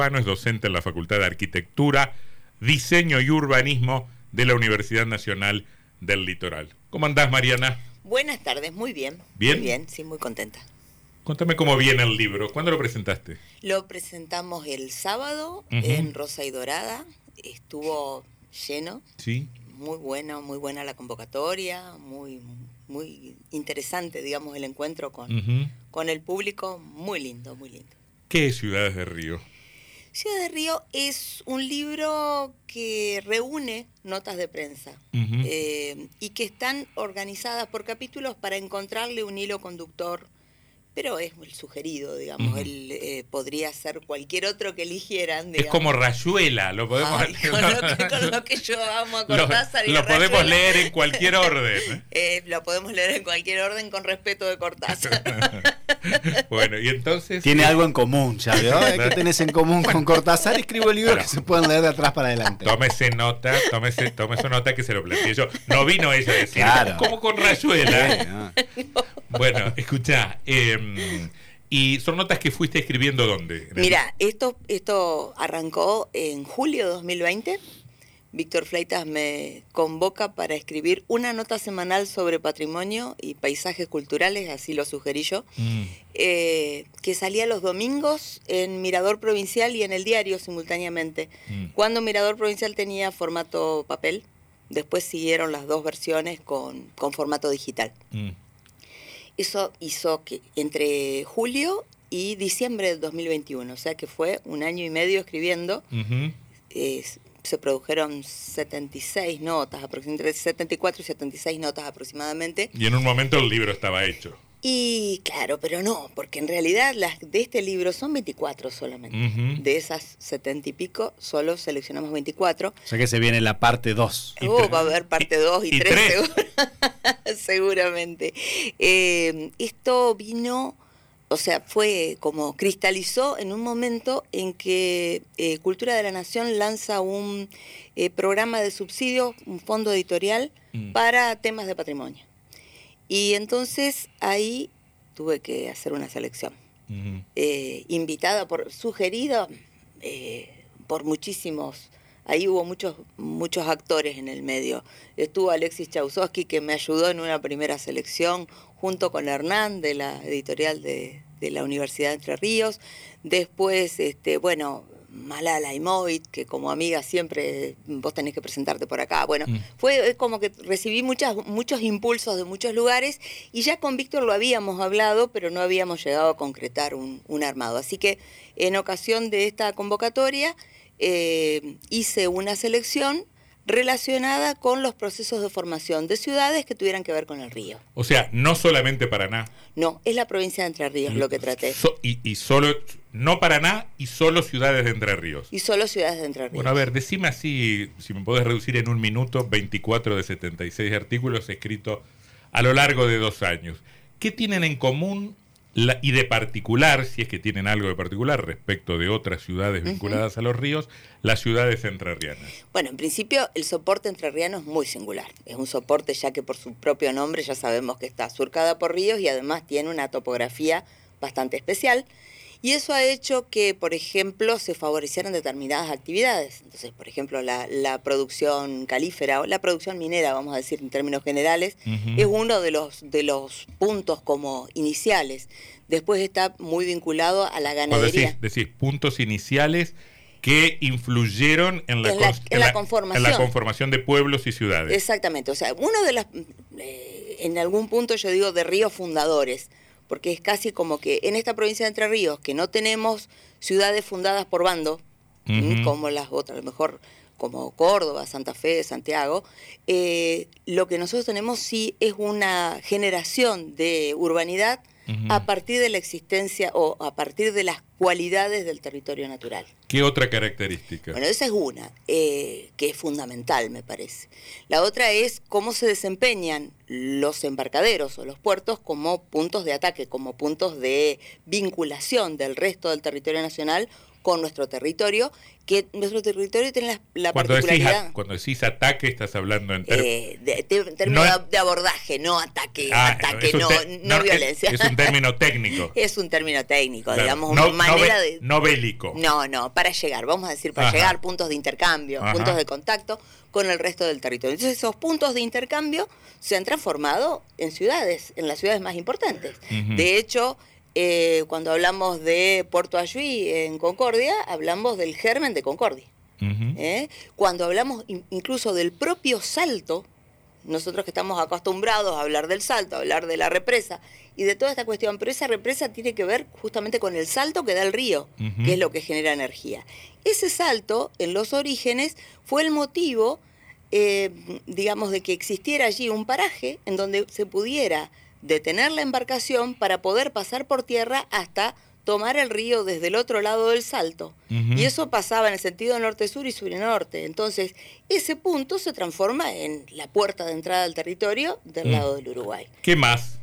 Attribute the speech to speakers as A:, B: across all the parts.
A: urbano, es docente en la Facultad de Arquitectura, Diseño y Urbanismo de la Universidad Nacional del Litoral. ¿Cómo andás, Mariana?
B: Buenas tardes, muy bien.
A: ¿Bien?
B: Muy bien, sí, muy contenta.
A: Contame cómo viene el libro. ¿Cuándo lo presentaste?
B: Lo presentamos el sábado en Rosa y Dorada. Estuvo lleno.
A: Sí.
B: Muy buena, muy buena la convocatoria, muy, muy interesante, digamos, el encuentro con, con el público. Muy lindo, muy lindo.
A: ¿Qué es Ciudades de Río?
B: Ciudad de Río es un libro que reúne notas de prensa eh, y que están organizadas por capítulos para encontrarle un hilo conductor pero es el sugerido, digamos, él eh, podría ser cualquier otro que eligieran.
A: Es como Rayuela, lo podemos
B: leer. Con, lo que, yo amo a Cortázar.
A: Lo, lo podemos leer en cualquier orden.
B: ¿eh? Eh, lo podemos leer en cualquier orden con respeto de Cortázar.
A: bueno, y entonces.
C: Tiene algo en común, ya ¿Qué tenés en común con Cortázar? Escribo libros que se pueden leer de atrás para adelante.
A: Tómese nota, tómese, tómese nota que se lo planteé yo. No vino ella a decir, como con Rayuela. Bueno, escucha. Eh, ¿Y son notas que fuiste escribiendo dónde?
B: Mira, esto, esto arrancó en julio de 2020. Víctor Fleitas me convoca para escribir una nota semanal sobre patrimonio y paisajes culturales, así lo sugerí yo, mm. eh, que salía los domingos en Mirador Provincial y en el diario simultáneamente. Mm. Cuando Mirador Provincial tenía formato papel, después siguieron las dos versiones con, formato digital. Mm. Eso hizo que entre julio y diciembre del 2021, o sea que fue un año y medio escribiendo. se produjeron 76 notas, entre 74 y 76 notas aproximadamente.
A: Y en un momento el libro estaba hecho.
B: Y claro, pero no, porque en realidad las de este libro son 24 solamente. De esas 70 y pico, solo seleccionamos 24. O
C: sea que se viene la parte 2.
B: Oh, va a haber parte 2 y 3, seguramente. Eh, esto vino, o sea, fue como cristalizó en un momento en que eh, Cultura de la Nación lanza un eh, programa de subsidio, un fondo editorial mm. para temas de patrimonio. Y entonces ahí tuve que hacer una selección. Eh, invitada por, sugerida eh, por muchísimos, ahí hubo muchos, muchos actores en el medio. Estuvo Alexis Chausowski que me ayudó en una primera selección, junto con Hernán de la editorial de, de la Universidad de Entre Ríos. Después, este, bueno, Malala y Moit, que como amiga siempre vos tenés que presentarte por acá. Bueno, mm. fue como que recibí muchas, muchos impulsos de muchos lugares y ya con Víctor lo habíamos hablado, pero no habíamos llegado a concretar un, armado. Así que en ocasión de esta convocatoria eh, hice una selección relacionada con los procesos de formación de ciudades que tuvieran que ver con el río.
A: O sea, no solamente Paraná.
B: No, es la provincia de Entre Ríos lo que traté.
A: y, solo, no Paraná y solo ciudades de Entre Ríos.
B: Y solo ciudades de Entre Ríos.
A: Bueno, a ver, decime así, si me podés reducir en un minuto, 24 de 76 artículos escritos a lo largo de dos años. ¿Qué tienen en común y de particular, si es que tienen algo de particular respecto de otras ciudades vinculadas a los ríos, las ciudades entrerrianas.
B: Bueno, en principio el soporte entrerriano es muy singular. Es un soporte ya que por su propio nombre ya sabemos que está surcada por ríos y además tiene una topografía bastante especial. Y eso ha hecho que, por ejemplo, se favorecieran determinadas actividades. Entonces, por ejemplo, la, producción calífera o la producción minera, vamos a decir en términos generales, es uno de los, de los puntos como iniciales. Después está muy vinculado a la ganadería.
A: Decir, puntos iniciales que influyeron en la,
B: conformación.
A: en la conformación de pueblos y ciudades.
B: Exactamente. O sea, uno de las, eh, en algún punto yo digo, de ríos fundadores porque es casi como que en esta provincia de Entre Ríos, que no tenemos ciudades fundadas por bando, como las otras, a lo mejor como Córdoba, Santa Fe, Santiago, eh, lo que nosotros tenemos sí es una generación de urbanidad a partir de la existencia o a partir de las cualidades del territorio natural.
A: ¿Qué otra característica?
B: Bueno, esa es una, eh, que es fundamental, me parece. La otra es cómo se desempeñan los embarcaderos o los puertos como puntos de ataque, como puntos de vinculación del resto del territorio nacional con nuestro territorio, que nuestro territorio tiene la,
A: cuando
B: particularidad...
A: Decís, cuando decís ataque, estás hablando en
B: eh, términos de, abordaje, no ataque, ah, ataque, no, no, violencia.
A: Es, un término técnico.
B: es un término técnico, digamos, una manera de...
A: No bélico.
B: No, no, para llegar, vamos a decir, para llegar, puntos de intercambio, puntos de contacto con el resto del territorio. Entonces esos puntos de intercambio se han transformado en ciudades, en las ciudades más importantes. De hecho, eh, cuando hablamos de Puerto Ayuí en Concordia, hablamos del germen de Concordia. ¿Eh? Cuando hablamos incluso del propio salto, nosotros que estamos acostumbrados a hablar del salto, a hablar de la represa y de toda esta cuestión, pero esa represa tiene que ver justamente con el salto que da el río, que es lo que genera energía. Ese salto, en los orígenes, fue el motivo, eh, digamos, de que existiera allí un paraje en donde se pudiera detener la embarcación para poder pasar por tierra hasta tomar el río desde el otro lado del salto. Y eso pasaba en el sentido norte-sur y sur-norte. Entonces, ese punto se transforma en la puerta de entrada al territorio del mm. lado del Uruguay.
A: ¿Qué más?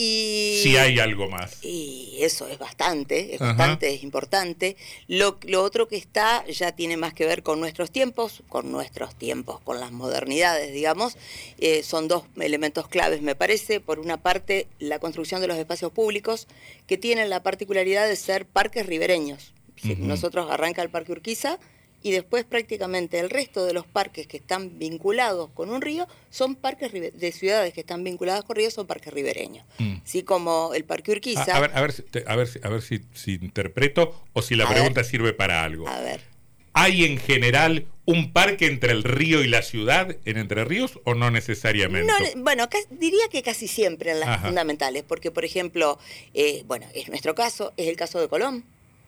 A: Si hay algo más.
B: Y eso es bastante, es bastante, es importante. Lo, lo, otro que está ya tiene más que ver con nuestros tiempos, con nuestros tiempos, con las modernidades, digamos. Eh, son dos elementos claves, me parece. Por una parte, la construcción de los espacios públicos, que tienen la particularidad de ser parques ribereños. Nosotros arranca el Parque Urquiza y después prácticamente el resto de los parques que están vinculados con un río son parques de ciudades que están vinculadas con ríos son parques ribereños. Mm. Así como el Parque Urquiza.
A: A, ver, a ver, a ver, a ver si, interpreto o si la pregunta sirve para algo.
B: A ver.
A: ¿Hay en general un parque entre el río y la ciudad en Entre Ríos o no necesariamente?
B: bueno, diría que casi siempre en las fundamentales, porque por ejemplo, eh, bueno, es nuestro caso, es el caso de Colón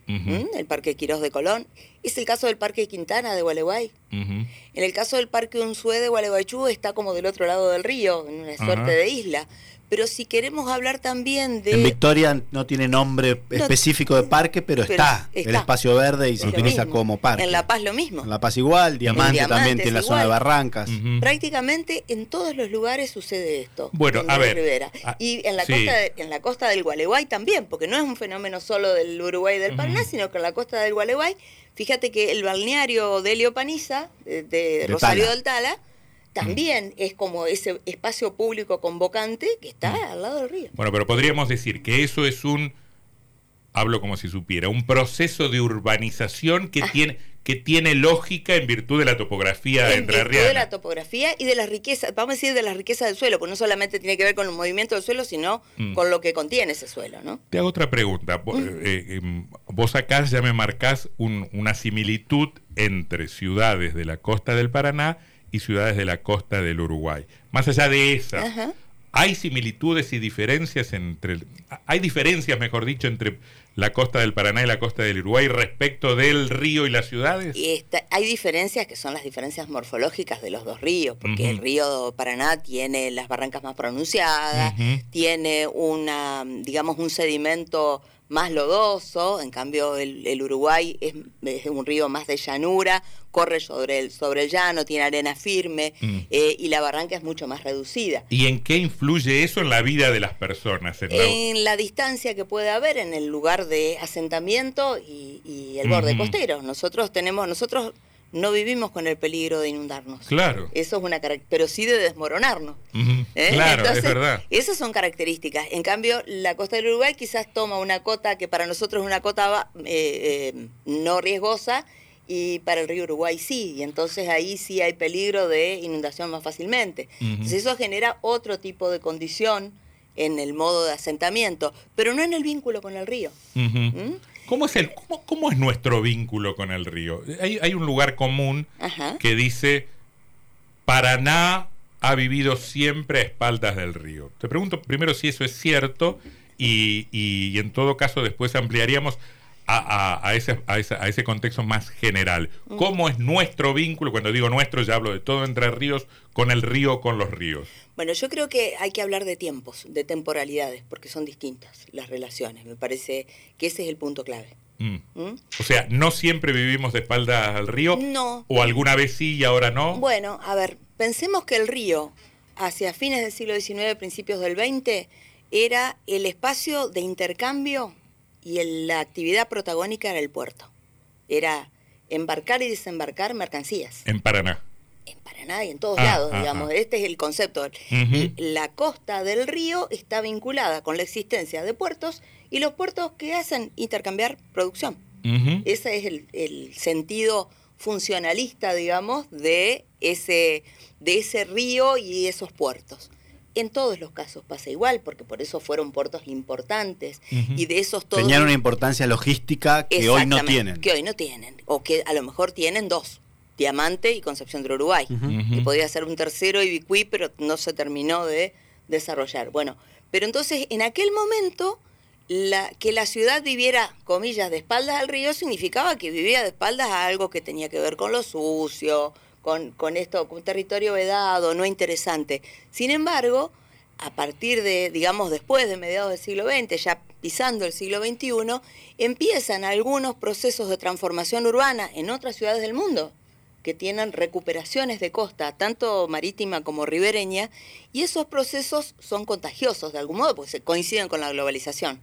B: el Parque Quirós de Colón. Es el caso del Parque Quintana de Gualeguay. En el caso del Parque Unzué de Gualeguaychú está como del otro lado del río, en una suerte de isla. Pero si queremos hablar también de...
C: En Victoria no tiene nombre específico de parque, pero, está, el espacio verde y se utiliza como parque.
B: En La Paz lo mismo.
C: En La Paz igual, Diamante, también tiene la zona de Barrancas.
B: Prácticamente en todos los lugares sucede esto.
A: Bueno, a ver.
B: Ah, y en la, costa en la costa del Gualeguay también, porque no es un fenómeno solo del Uruguay y del Paraná, sino que en la costa del Gualeguay, fíjate que el balneario de Helio Paniza, de, Rosario del Tala, también es como ese espacio público convocante que está mm. al lado del río.
A: Bueno, pero podríamos decir que eso es un, hablo como si supiera, un proceso de urbanización que, ah. tiene, que tiene lógica en virtud de la topografía
B: en virtud de la topografía y de la riqueza, vamos a decir de la riqueza del suelo, porque no solamente tiene que ver con el movimiento del suelo, sino mm. con lo que contiene ese suelo, ¿no?
A: Te hago otra pregunta. Mm. Eh, em, vos acá ya me marcás una similitud entre ciudades de la costa del Paraná y ciudades de la costa del Uruguay. Más allá de esa, ¿hay similitudes y diferencias entre... Hay diferencias, mejor dicho, entre la costa del Paraná y la costa del Uruguay respecto del río y las ciudades?
B: Y hay diferencias que son las diferencias morfológicas de los dos ríos, porque el río Paraná tiene las barrancas más pronunciadas, tiene una, digamos, un sedimento más lodoso, en cambio el, Uruguay es, un río más de llanura, corre sobre el, sobre el llano, tiene arena firme mm. eh, y la barranca es mucho más reducida.
A: ¿Y en qué influye eso en la vida de las personas?
B: En, la... distancia que puede haber en el lugar de asentamiento y, el borde costero. Nosotros tenemos, nosotros no vivimos con el peligro de inundarnos.
A: Claro.
B: Eso es una pero sí de desmoronarnos.
A: ¿eh? Claro, es verdad.
B: Esas son características. En cambio, la costa del Uruguay quizás toma una cota que para nosotros es una cota eh, eh, no riesgosa y para el río Uruguay sí, y entonces ahí sí hay peligro de inundación más fácilmente. Entonces eso genera otro tipo de condición en el modo de asentamiento, pero no en el vínculo con el río.
A: ¿Cómo es, el, cómo, es nuestro vínculo con el río? Hay, un lugar común que dice, Paraná ha vivido siempre a espaldas del río. Te pregunto primero si eso es cierto y, y en todo caso después ampliaríamos a, ese, a, ese, contexto más general. Mm. ¿Cómo es nuestro vínculo? Cuando digo nuestro, ya hablo de todo entre ríos, con el río, con los ríos.
B: Bueno, yo creo que hay que hablar de tiempos, de temporalidades, porque son distintas las relaciones. Me parece que ese es el punto clave.
A: Mm. ¿Mm? O sea, ¿no siempre vivimos de espalda al río?
B: No.
A: ¿O alguna vez sí y ahora no?
B: Bueno, a ver, pensemos que el río, hacia fines del siglo XIX, principios del XX, era el espacio de intercambio y la actividad protagónica era el puerto. era embarcar y desembarcar mercancías.
A: En Paraná.
B: En Paraná y en todos ah, lados, digamos. Este es el concepto. La costa del río está vinculada con la existencia de puertos y los puertos que hacen intercambiar producción. Ese es el, el, sentido funcionalista, digamos, de ese, de ese río y esos puertos. En todos los casos pasa igual, porque por eso fueron puertos importantes y de esos todos...
C: Tenían una importancia logística que hoy no tienen.
B: Que hoy no tienen, o que a lo mejor tienen dos, Diamante y Concepción del Uruguay. Y podría ser un tercero, Ibicuí, pero no se terminó de desarrollar. Bueno, pero entonces en aquel momento la, que la ciudad viviera, comillas, de espaldas al río significaba que vivía de espaldas a algo que tenía que ver con lo sucio, con, con esto, con un territorio vedado, no interesante. Sin embargo, a partir de, digamos, después de mediados del siglo XX, ya pisando el siglo XXI, empiezan algunos procesos de transformación urbana en otras ciudades del mundo que tienen recuperaciones de costa, tanto marítima como ribereña, y esos procesos son contagiosos de algún modo, porque se coinciden con la globalización.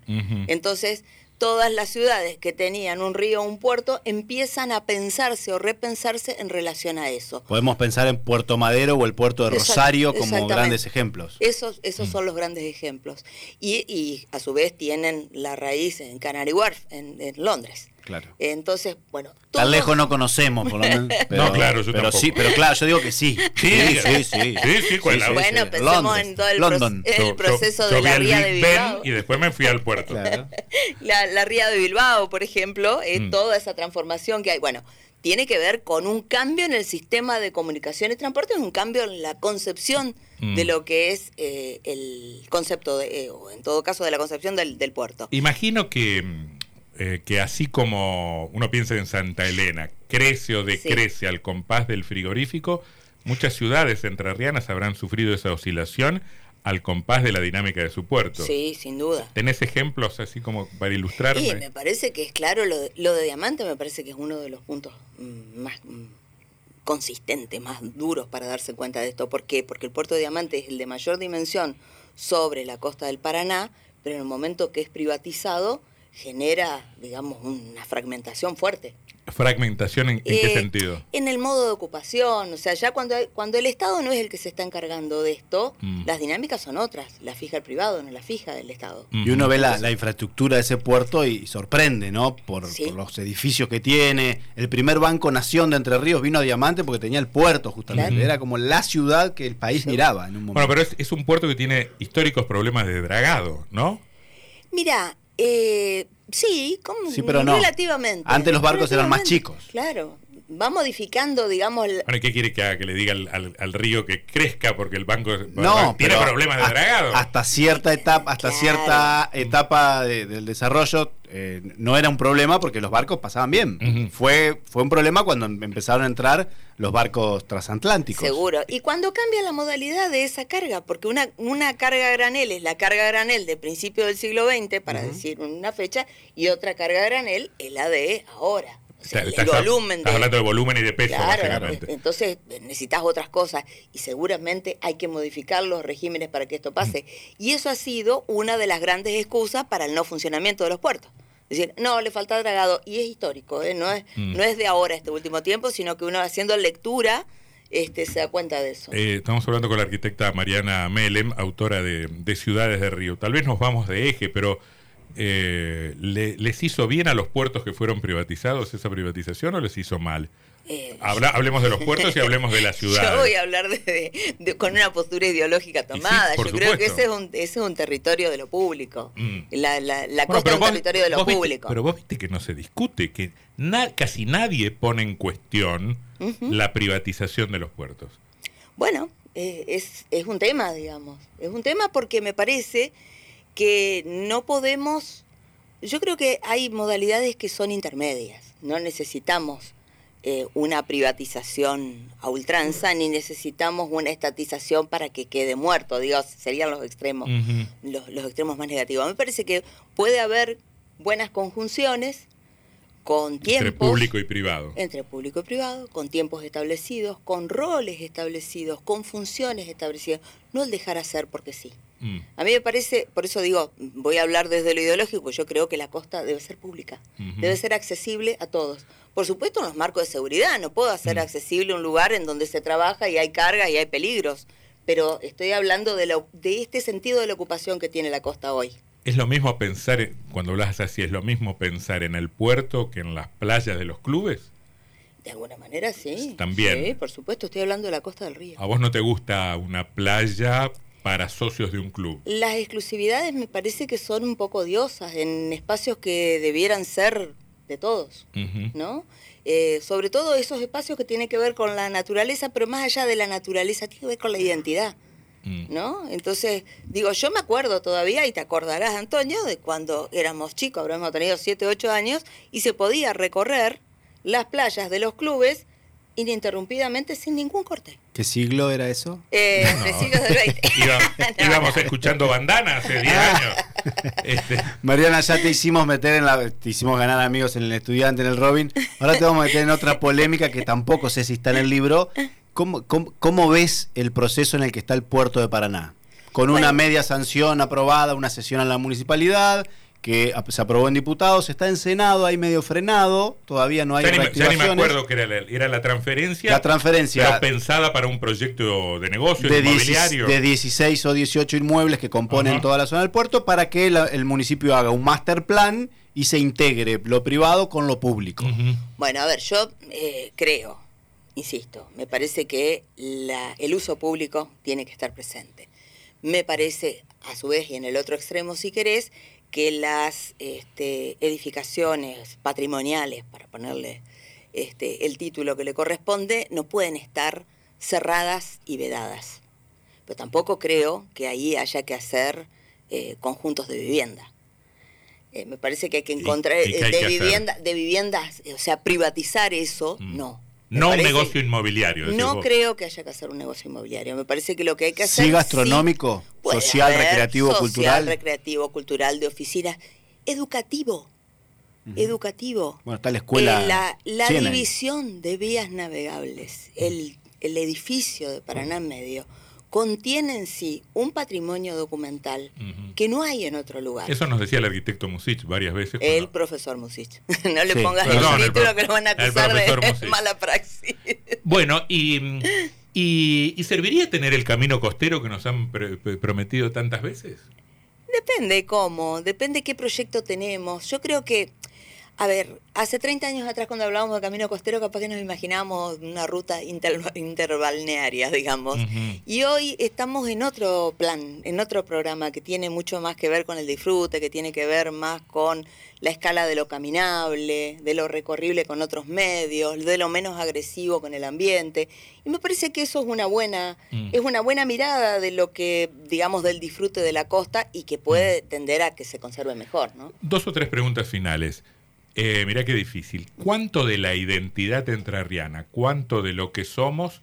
B: Entonces, todas las ciudades que tenían un río o un puerto empiezan a pensarse o repensarse en relación a eso.
C: Podemos pensar en Puerto Madero o el puerto de Rosario como grandes ejemplos.
B: Esos, esos mm. son los grandes ejemplos. Y, a su vez tienen la raíz en Canary Wharf, en Londres.
C: Claro.
B: Entonces, bueno.
C: Tan lejos no conocemos, por lo menos.
A: no, claro, yo
C: pero sí, pero claro, yo digo que sí.
A: Sí, sí, sí. sí,
B: bueno, pensemos en todo el, proceso de la ría de Bilbao.
A: y después me fui al puerto.
B: La, ría de Bilbao, por ejemplo, es mm. toda esa transformación que hay. Bueno, tiene que ver con un cambio en el sistema de comunicación y transporte, un cambio en la concepción mm. de lo que es eh, el concepto, de, eh, o en todo caso, de la concepción del, del puerto.
A: Imagino que eh, que así como uno piensa en Santa Elena, crece o decrece al compás del frigorífico, muchas ciudades entrerrianas habrán sufrido esa oscilación al compás de la dinámica de su puerto.
B: Sí, sin duda.
A: ¿Tenés ejemplos así como para ilustrarme?
B: Sí, me parece que es claro, lo de, lo de Diamante me parece que es uno de los puntos mm, más mm, consistentes, más duros para darse cuenta de esto. ¿Por qué? Porque el puerto de Diamante es el de mayor dimensión sobre la costa del Paraná, pero en el momento que es privatizado, genera, digamos, una fragmentación fuerte.
A: ¿Fragmentación en, qué eh, sentido?
B: En el modo de ocupación, o sea, ya cuando, cuando el Estado no es el que se está encargando de esto, mm. las dinámicas son otras, la fija el privado, no la fija el Estado.
C: Y uno ve la, infraestructura de ese puerto y sorprende, ¿no? Por, los edificios que tiene. El primer banco Nación de Entre Ríos vino a Diamante porque tenía el puerto, justamente. Era como la ciudad que el país miraba en un momento.
A: Bueno, pero es, es un puerto que tiene históricos problemas de dragado, ¿no?
B: Mira, eh, sí, como
C: sí, pero no.
B: relativamente.
C: Antes los barcos eran más chicos.
B: Claro, va modificando, digamos.
A: Bueno, ¿qué quiere que haga? Que le diga al, río que crezca porque el banco no, tiene problemas de dragado.
C: Hasta cierta etapa, hasta cierta etapa del desarrollo eh, no era un problema porque los barcos pasaban bien. fue, fue un problema cuando empezaron a entrar los barcos transatlánticos.
B: Seguro. Y cuando cambia la modalidad de esa carga, porque una, una carga granel es la carga granel de principio del siglo XX, para decir una fecha, y otra carga granel es la de ahora
A: el volumen. Estás hablando de volumen y de peso,
B: Entonces necesitas otras cosas y seguramente hay que modificar los regímenes para que esto pase. Y eso ha sido una de las grandes excusas para el no funcionamiento de los puertos. Es decir, no, le falta dragado. Y es histórico, ¿eh? no, es, mm. no es de ahora, este último tiempo, sino que uno haciendo lectura este, se da cuenta de eso.
A: Eh, estamos hablando con la arquitecta Mariana Melem, autora de, de Ciudades de Río. Tal vez nos vamos de eje, pero eh, ¿les hizo bien a los puertos que fueron privatizados esa privatización o les hizo mal? Eh, hablemos de los puertos y hablemos de la ciudad.
B: Yo voy a hablar de, con una postura ideológica tomada. Yo creo que ese es, un, ese es un territorio de lo público. Mm. La, la, costa es un territorio de lo público.
A: pero vos viste que no se discute, que casi nadie pone en cuestión la privatización de los puertos.
B: Bueno, eh, es, es un tema, digamos. Es un tema porque me parece que no podemos, yo creo que hay modalidades que son intermedias, no necesitamos eh, una privatización a ultranza ni necesitamos una estatización para que quede muerto, digamos, serían los extremos, los, los extremos más negativos. Me parece que puede haber buenas conjunciones con tiempos...
A: Entre público y privado.
B: Entre público y privado, con tiempos establecidos, con roles establecidos, con funciones establecidas, no el dejar hacer porque sí. Mm. A mí me parece, por eso digo, voy a hablar desde lo ideológico, yo creo que la costa debe ser pública, debe ser accesible a todos. por supuesto, en los marcos de seguridad. No puedo hacer accesible un lugar en donde se trabaja y hay carga y hay peligros. Pero estoy hablando de, de este sentido de la ocupación que tiene la costa hoy.
A: Es lo mismo pensar, cuando hablas así, es lo mismo pensar en el puerto que en las playas de los clubes.
B: De alguna manera sí.
A: También.
B: Sí, por supuesto, estoy hablando de la costa del río.
A: ¿A vos no te gusta una playa para socios de un club?
B: Las exclusividades me parece que son un poco odiosas en espacios que debieran ser de todos, ¿no? Eh, sobre todo esos espacios que tienen que ver con la naturaleza, pero más allá de la naturaleza, tiene que ver con la identidad. Mm. ¿No? Entonces, digo, yo me acuerdo todavía, y te acordarás, Antonio, de cuando éramos chicos, habremos tenido 7, 8 años, y se podía recorrer las playas de los clubes ininterrumpidamente sin ningún corte.
C: ¿Qué siglo era eso?
B: Eh, de siglo del 20.
A: íbamos escuchando bandana hace 10 años.
C: Este. Mariana, ya te hicimos meter en la. Te hicimos ganar amigos en el estudiante, en el Robin. Ahora te vamos a meter en otra polémica que tampoco sé si está en el libro. ¿Cómo, cómo, ves el proceso en el que está el puerto de Paraná? Con una media sanción aprobada, una sesión en la municipalidad que se aprobó en diputados, está en Senado, hay medio frenado, todavía no hay
A: ya ya ni me acuerdo que era la, era la transferencia.
C: La transferencia.
A: pensada para un proyecto de negocio, de inmobiliario.
C: de 16 o 18 inmuebles que componen toda la zona del puerto para que el municipio haga un master plan y se integre lo privado con lo público.
B: Bueno, a ver, yo eh, creo, insisto, me parece que la, el uso público tiene que estar presente. Me parece, a su vez, y en el otro extremo, si querés, que las este, edificaciones patrimoniales, para ponerle este, el título que le corresponde, no pueden estar cerradas y vedadas. Pero tampoco creo que ahí haya que hacer eh, conjuntos de vivienda. Eh, me parece que hay que encontrar de, vivienda, de viviendas, o sea, privatizar eso, mm. no
A: no un negocio inmobiliario.
B: No creo que haya que hacer un negocio inmobiliario. Me parece que lo que hay que hacer.
C: Sí, gastronómico, social, recreativo, social, cultural.
B: recreativo, cultural, de oficinas. Educativo. Educativo.
C: Bueno, está la escuela.
B: Eh, la, división de vías navegables, el, el edificio de Paraná Medio contiene en sí un patrimonio documental que no hay en otro lugar.
A: Eso nos decía el arquitecto Musich varias veces.
B: El profesor Musich. no le pongas el título que lo van a acusar de mala praxis.
A: Bueno, y, y, serviría tener el camino costero que nos han prometido tantas veces?
B: Depende cómo, depende qué proyecto tenemos. Yo creo que a ver, hace 30 años atrás cuando hablábamos de camino costero, capaz que nos imaginábamos una ruta interbalnearia, digamos. Y hoy estamos en otro plan, en otro programa que tiene mucho más que ver con el disfrute, que tiene que ver más con la escala de lo caminable, de lo recorrible con otros medios, de lo menos agresivo con el ambiente. Y me parece que eso es una buena, mm. es una buena mirada de lo que, digamos, del disfrute de la costa y que puede mm. tender a que se conserve mejor, ¿no?
A: Dos o tres preguntas finales. Eh, mirá qué difícil. ¿Cuánto de la identidad entrerriana, cuánto de lo que somos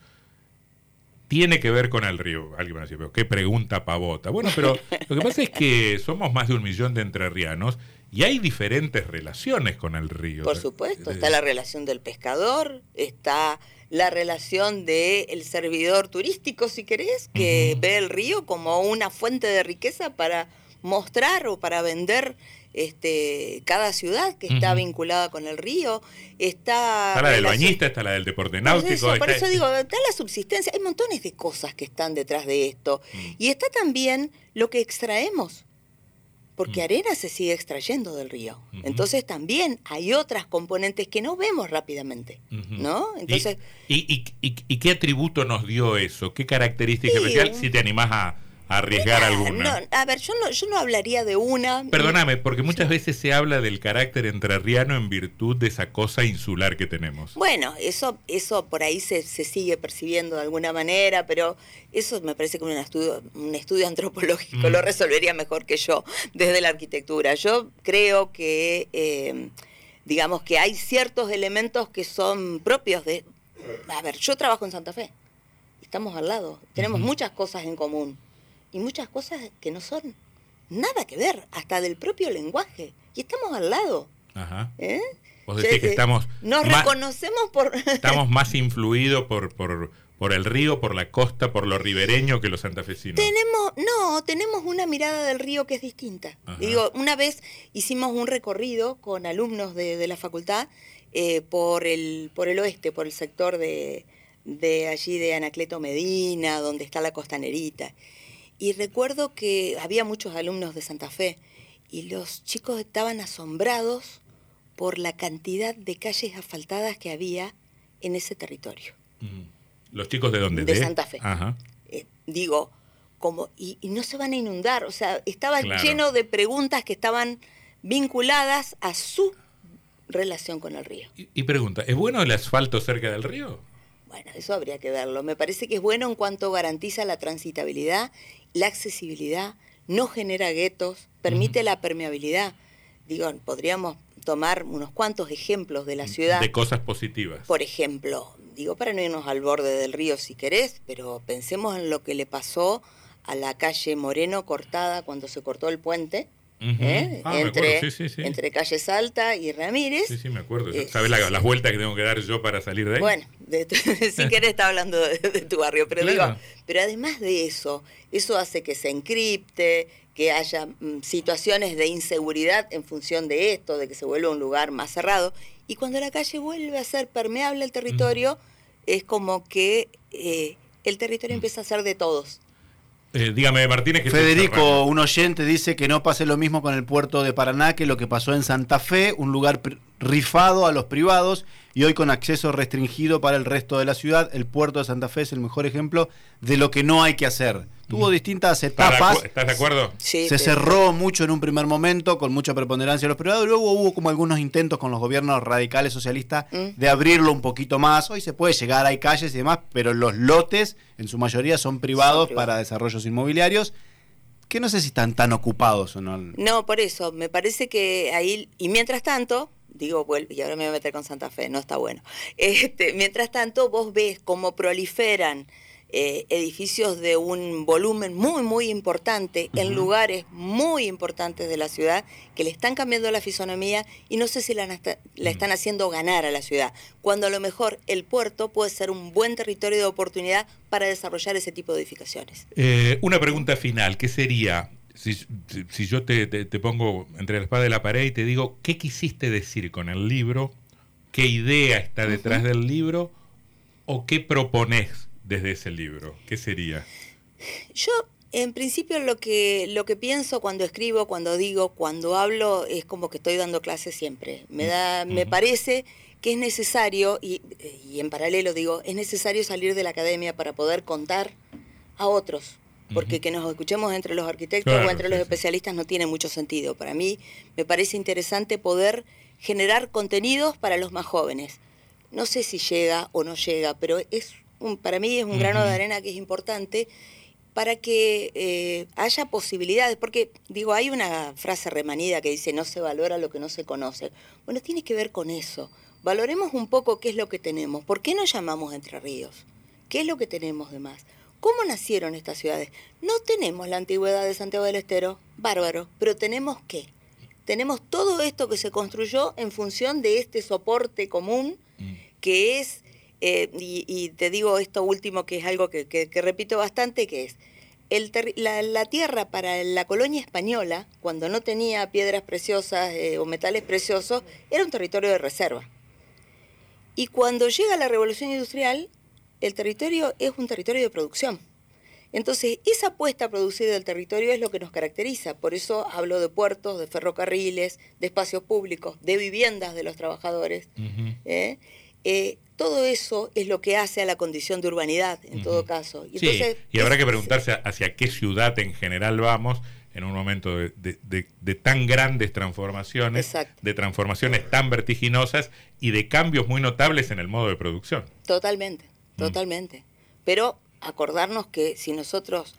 A: tiene que ver con el río? Alguien va a decir, pero qué pregunta pavota. Bueno, pero lo que pasa es que somos más de un millón de entrerrianos y hay diferentes relaciones con el río.
B: Por supuesto, está la relación del pescador, está la relación del servidor turístico, si querés, que ve el río como una fuente de riqueza para mostrar o para vender este, cada ciudad que está vinculada con el río. Está,
A: está la del bañista, está la del deporte náutico.
B: por eso digo, está la subsistencia, hay montones de cosas que están detrás de esto. Mm. Y está también lo que extraemos, porque mm. arena se sigue extrayendo del río. Entonces también hay otras componentes que no vemos rápidamente, ¿no? Entonces,
A: ¿Y, y, qué atributo nos dio eso? ¿Qué característica especial si te animás a arriesgar alguna.
B: a ver, yo no, yo no hablaría de una.
A: Perdóname, porque muchas veces se habla del carácter entrerriano en virtud de esa cosa insular que tenemos.
B: Bueno, eso, eso por ahí se, se sigue percibiendo de alguna manera, pero eso me parece que un estudio, un estudio antropológico lo mm. resolvería mejor que yo desde la arquitectura. Yo creo que, eh, digamos que hay ciertos elementos que son propios de. A ver, yo trabajo en Santa Fe. Estamos al lado. Tenemos muchas cosas en común y muchas cosas que no son nada que ver, hasta del propio lenguaje. Y estamos al lado.
A: Ajá. ¿Eh? Vos decís que estamos...
B: Nos reconocemos por...
A: estamos más influidos por, por, por el río, por la costa, por lo ribereño que los santafesinos.
B: Tenemos, no, tenemos una mirada del río que es distinta. Digo, una vez hicimos un recorrido con alumnos de, de la facultad eh, por, el, por el oeste, por el sector de, de allí de Anacleto Medina, donde está la costanerita. Y recuerdo que había muchos alumnos de Santa Fe y los chicos estaban asombrados por la cantidad de calles asfaltadas que había en ese territorio.
A: ¿Los chicos de dónde?
B: De, Santa Fe. Eh, digo, como, y, no se van a inundar, o sea, estaba lleno de preguntas que estaban vinculadas a su relación con el río.
A: Y, pregunta, ¿es bueno el asfalto cerca del río?
B: Bueno, eso habría que verlo. Me parece que es bueno en cuanto garantiza la transitabilidad, la accesibilidad, no genera guetos, permite la permeabilidad. Digo, podríamos tomar unos cuantos ejemplos de la ciudad.
A: De cosas positivas.
B: Por ejemplo, digo, para no irnos al borde del río si querés, pero pensemos en lo que le pasó a la calle Moreno cortada cuando se cortó el puente. ¿Eh? Ah, entre, entre Calle Salta y Ramírez.
A: Sí, sí, me acuerdo. Eh, ¿Sabes las vueltas que tengo que dar yo para salir de ahí?
B: Bueno, si querés está hablando de, tu barrio, pero digo, pero además de eso, eso hace que se encripte, que haya mm, situaciones de inseguridad en función de esto, de que se vuelva un lugar más cerrado. Y cuando la calle vuelve a ser permeable el territorio, es como que eh, el territorio empieza a ser de todos.
A: Eh, dígame, Martínez. Que
C: Federico, un oyente, dice que no pase lo mismo con el puerto de Paraná que lo que pasó en Santa Fe, un lugar rifado a los privados y hoy con acceso restringido para el resto de la ciudad. El puerto de Santa Fe es el mejor ejemplo de lo que no hay que hacer. Tuvo distintas etapas.
A: ¿Estás de acuerdo?
C: Sí, se cerró mucho en un primer momento, con mucha preponderancia de los privados. Luego hubo como algunos intentos con los gobiernos radicales socialistas mm. de abrirlo un poquito más. Hoy se puede llegar, hay calles y demás, pero los lotes en su mayoría son privados, para desarrollos inmobiliarios que no sé si están tan ocupados o no.
B: No, por eso, me parece que ahí, y mientras tanto, digo, vuelve, y ahora me voy a meter con Santa Fe, no está bueno. Este, mientras tanto, vos ves cómo proliferan eh, edificios de un volumen muy, muy importante en lugares muy importantes de la ciudad que le están cambiando la fisonomía y no sé si la, están haciendo ganar a la ciudad, cuando a lo mejor el puerto puede ser un buen territorio de oportunidad para desarrollar ese tipo de edificaciones.
A: Eh, una pregunta final, ¿qué sería si, yo te, pongo entre la espada y la pared y te digo, ¿qué quisiste decir con el libro? ¿Qué idea está detrás del libro? ¿O qué propones desde ese libro? ¿Qué sería?
B: Yo, en principio, lo que, lo que pienso cuando escribo, cuando digo, cuando hablo, es como que estoy dando clases siempre. Me, da, me parece que es necesario, y, y en paralelo digo, es necesario salir de la academia para poder contar a otros porque que nos escuchemos entre los arquitectos o entre los especialistas no tiene mucho sentido. Para mí me parece interesante poder generar contenidos para los más jóvenes. No sé si llega o no llega, pero es un, para mí es un grano de arena que es importante para que eh, haya posibilidades, porque digo, hay una frase remanida que dice no se valora lo que no se conoce. Bueno, tiene que ver con eso. Valoremos un poco qué es lo que tenemos. ¿Por qué nos llamamos Entre Ríos? ¿Qué es lo que tenemos de más? ¿Cómo nacieron estas ciudades? No tenemos la antigüedad de Santiago del Estero, bárbaro, pero tenemos qué? Tenemos todo esto que se construyó en función de este soporte común mm. que es, eh, y, te digo esto último que es algo que, repito bastante, que es el la, tierra para la colonia española, cuando no tenía piedras preciosas eh, o metales preciosos, era un territorio de reserva. Y cuando llega la revolución industrial, el territorio es un territorio de producción. Entonces, esa apuesta a producir del territorio es lo que nos caracteriza. Por eso hablo de puertos, de ferrocarriles, de espacios públicos, de viviendas de los trabajadores. ¿eh? Eh, todo eso es lo que hace a la condición de urbanidad, en todo caso.
A: Y, y habrá que preguntarse hacia qué ciudad en general vamos en un momento de, tan grandes transformaciones, de transformaciones tan vertiginosas y de cambios muy notables en el modo de producción.
B: Totalmente. Mm. Totalmente. Pero acordarnos que si nosotros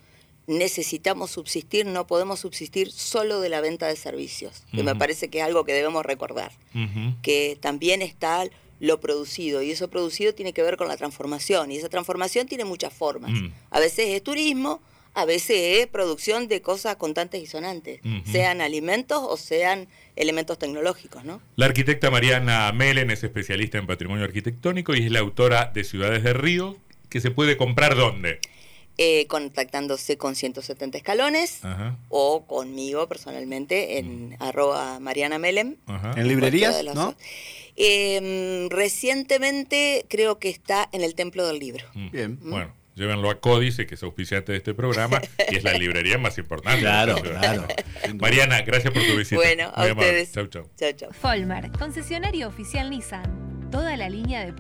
B: necesitamos subsistir, no podemos subsistir solo de la venta de servicios, que me parece que es algo que debemos recordar, que también está lo producido, y eso producido tiene que ver con la transformación, y esa transformación tiene muchas formas. Mm. A veces es turismo, a veces es producción de cosas contantes y sonantes, sean alimentos o sean elementos tecnológicos. ¿no?
A: La arquitecta Mariana Melen es especialista en patrimonio arquitectónico y es la autora de Ciudades de Río, que se puede comprar dónde.
B: Eh, contactándose con 170 escalones o conmigo personalmente en mm. arroba Mariana Melem.
C: ¿En librerías? ¿no?
B: Em, recientemente creo que está en el Templo del Libro.
A: Mm. Bien. Bueno, llévenlo a Códice, que es auspiciante de este programa, y es la librería más importante.
C: Claro, claro.
A: Mariana, gracias por tu visita.
B: Bueno, a ustedes.
A: Chau, chau.
D: Chau, chau. Folmar, concesionario oficial Nissan. Toda la línea de